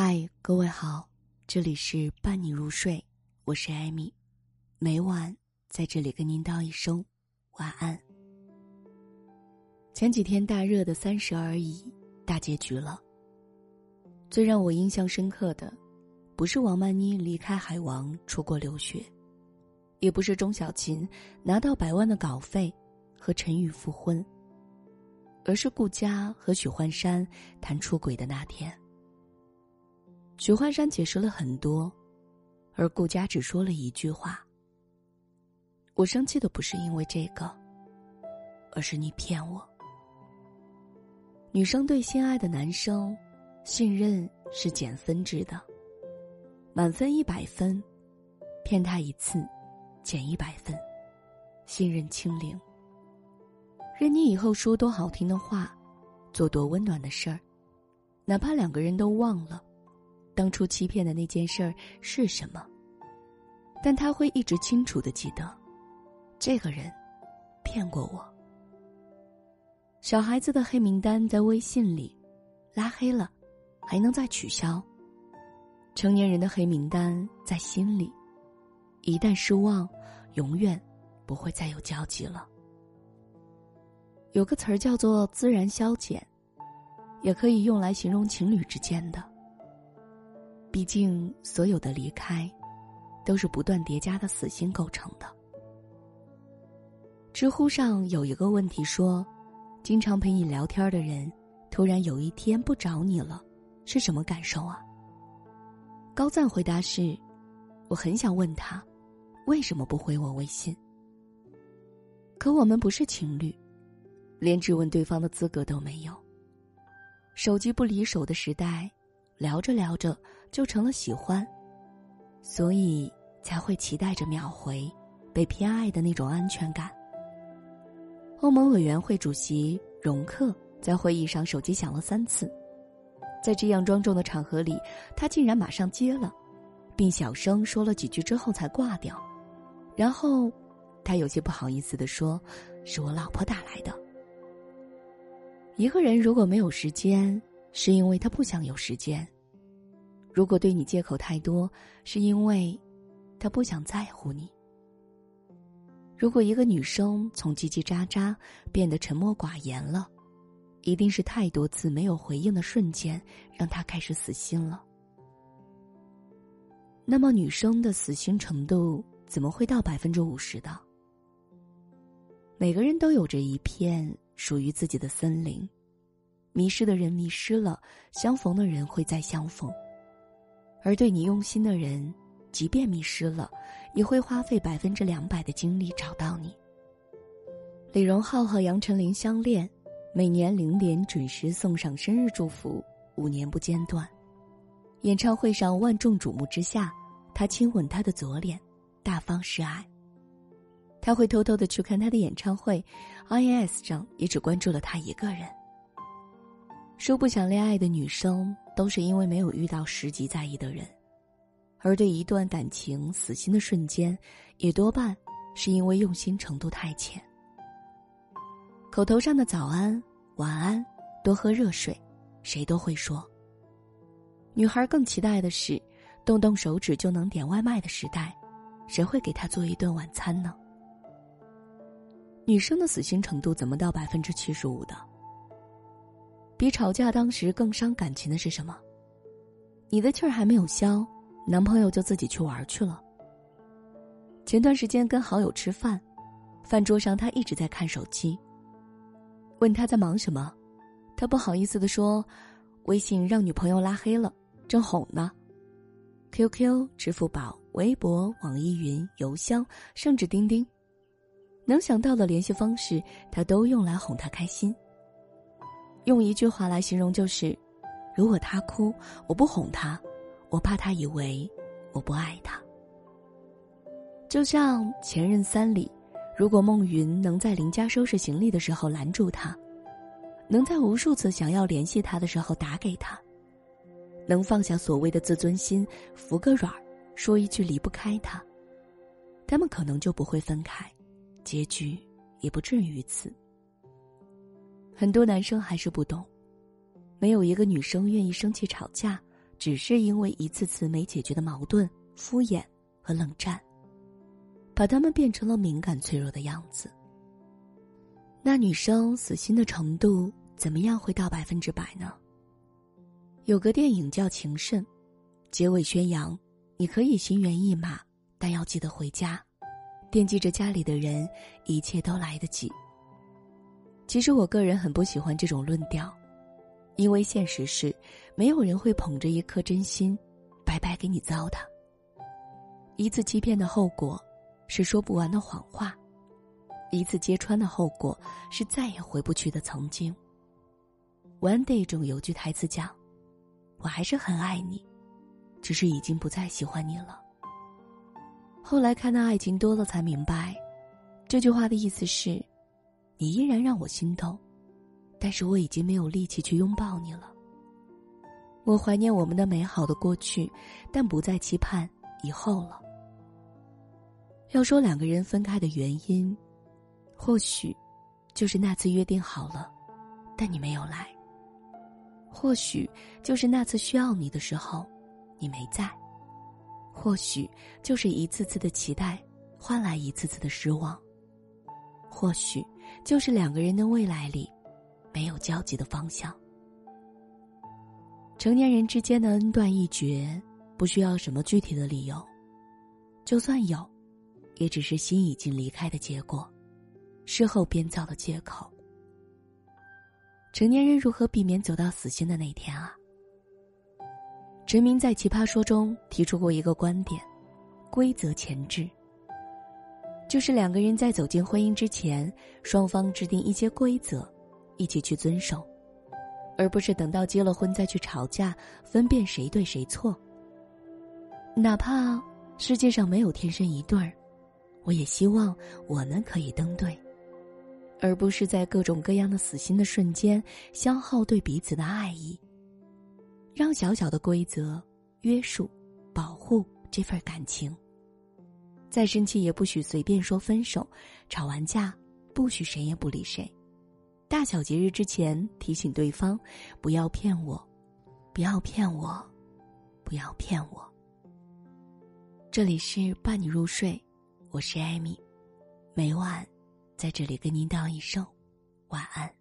嗨，各位好，这里是伴你入睡，我是艾米，每晚在这里跟您道一声晚安。前几天大热的《三十而已》大结局了。最让我印象深刻的，不是王曼妮离开海王出国留学，也不是钟小琴拿到百万的稿费和陈宇复婚，而是顾佳和许幻山谈出轨的那天。许幻山解释了很多，而顾佳只说了一句话：“我生气的不是因为这个，而是你骗我。”女生对心爱的男生，信任是减分制的，满分一百分，骗他一次，减一百分，信任清零。任你以后说多好听的话，做多温暖的事儿，哪怕两个人都忘了。当初欺骗的那件事儿是什么？但他会一直清楚的记得，这个人骗过我。小孩子的黑名单在微信里，拉黑了，还能再取消。成年人的黑名单在心里，一旦失望，永远不会再有交集了。有个词儿叫做“自然消减”，也可以用来形容情侣之间的。毕竟，所有的离开，都是不断叠加的死心构成的。知乎上有一个问题说：“经常陪你聊天的人，突然有一天不找你了，是什么感受啊？”高赞回答是：“我很想问他，为什么不回我微信？可我们不是情侣，连质问对方的资格都没有。手机不离手的时代。”聊着聊着就成了喜欢，所以才会期待着秒回，被偏爱的那种安全感。欧盟委员会主席容克在会议上手机响了三次，在这样庄重的场合里，他竟然马上接了，并小声说了几句之后才挂掉。然后，他有些不好意思的说：“是我老婆打来的。”一个人如果没有时间。是因为他不想有时间。如果对你借口太多，是因为他不想在乎你。如果一个女生从叽叽喳喳变得沉默寡言了，一定是太多次没有回应的瞬间让她开始死心了。那么，女生的死心程度怎么会到百分之五十的？每个人都有着一片属于自己的森林。迷失的人迷失了，相逢的人会再相逢，而对你用心的人，即便迷失了，也会花费百分之两百的精力找到你。李荣浩和杨丞琳相恋，每年零点准时送上生日祝福，五年不间断。演唱会上万众瞩目之下，他亲吻她的左脸，大方示爱。他会偷偷的去看他的演唱会，INS 上也只关注了他一个人。说不想恋爱的女生，都是因为没有遇到十级在意的人，而对一段感情死心的瞬间，也多半是因为用心程度太浅。口头上的早安、晚安、多喝热水，谁都会说。女孩更期待的是，动动手指就能点外卖的时代，谁会给她做一顿晚餐呢？女生的死心程度怎么到百分之七十五的？比吵架当时更伤感情的是什么？你的气儿还没有消，男朋友就自己去玩去了。前段时间跟好友吃饭，饭桌上他一直在看手机。问他在忙什么，他不好意思的说：“微信让女朋友拉黑了，正哄呢。”QQ、支付宝、微博、网易云、邮箱，甚至钉钉，能想到的联系方式，他都用来哄她开心。用一句话来形容就是：如果他哭，我不哄他，我怕他以为我不爱他。就像《前任三》里，如果孟云能在林家收拾行李的时候拦住他，能在无数次想要联系他的时候打给他，能放下所谓的自尊心，服个软儿，说一句离不开他，他们可能就不会分开，结局也不至于此。很多男生还是不懂，没有一个女生愿意生气吵架，只是因为一次次没解决的矛盾、敷衍和冷战，把他们变成了敏感脆弱的样子。那女生死心的程度怎么样会到百分之百呢？有个电影叫《情圣》，结尾宣扬你可以心猿意马，但要记得回家，惦记着家里的人，一切都来得及。其实我个人很不喜欢这种论调，因为现实是，没有人会捧着一颗真心，白白给你糟蹋。一次欺骗的后果，是说不完的谎话；一次揭穿的后果，是再也回不去的曾经。One Day 中有句台词讲：“我还是很爱你，只是已经不再喜欢你了。”后来看到爱情多了，才明白，这句话的意思是。你依然让我心动，但是我已经没有力气去拥抱你了。我怀念我们的美好的过去，但不再期盼以后了。要说两个人分开的原因，或许就是那次约定好了，但你没有来；或许就是那次需要你的时候，你没在；或许就是一次次的期待换来一次次的失望。或许就是两个人的未来里，没有交集的方向。成年人之间的恩断义绝，不需要什么具体的理由，就算有，也只是心已经离开的结果，事后编造的借口。成年人如何避免走到死心的那天啊？陈明在《奇葩说》中提出过一个观点：规则前置。就是两个人在走进婚姻之前，双方制定一些规则，一起去遵守，而不是等到结了婚再去吵架，分辨谁对谁错。哪怕世界上没有天生一对儿，我也希望我们可以登对，而不是在各种各样的死心的瞬间消耗对彼此的爱意。让小小的规则约束、保护这份感情。再生气也不许随便说分手，吵完架不许谁也不理谁。大小节日之前提醒对方，不要骗我，不要骗我，不要骗我。这里是伴你入睡，我是艾米，每晚在这里跟您道一声晚安。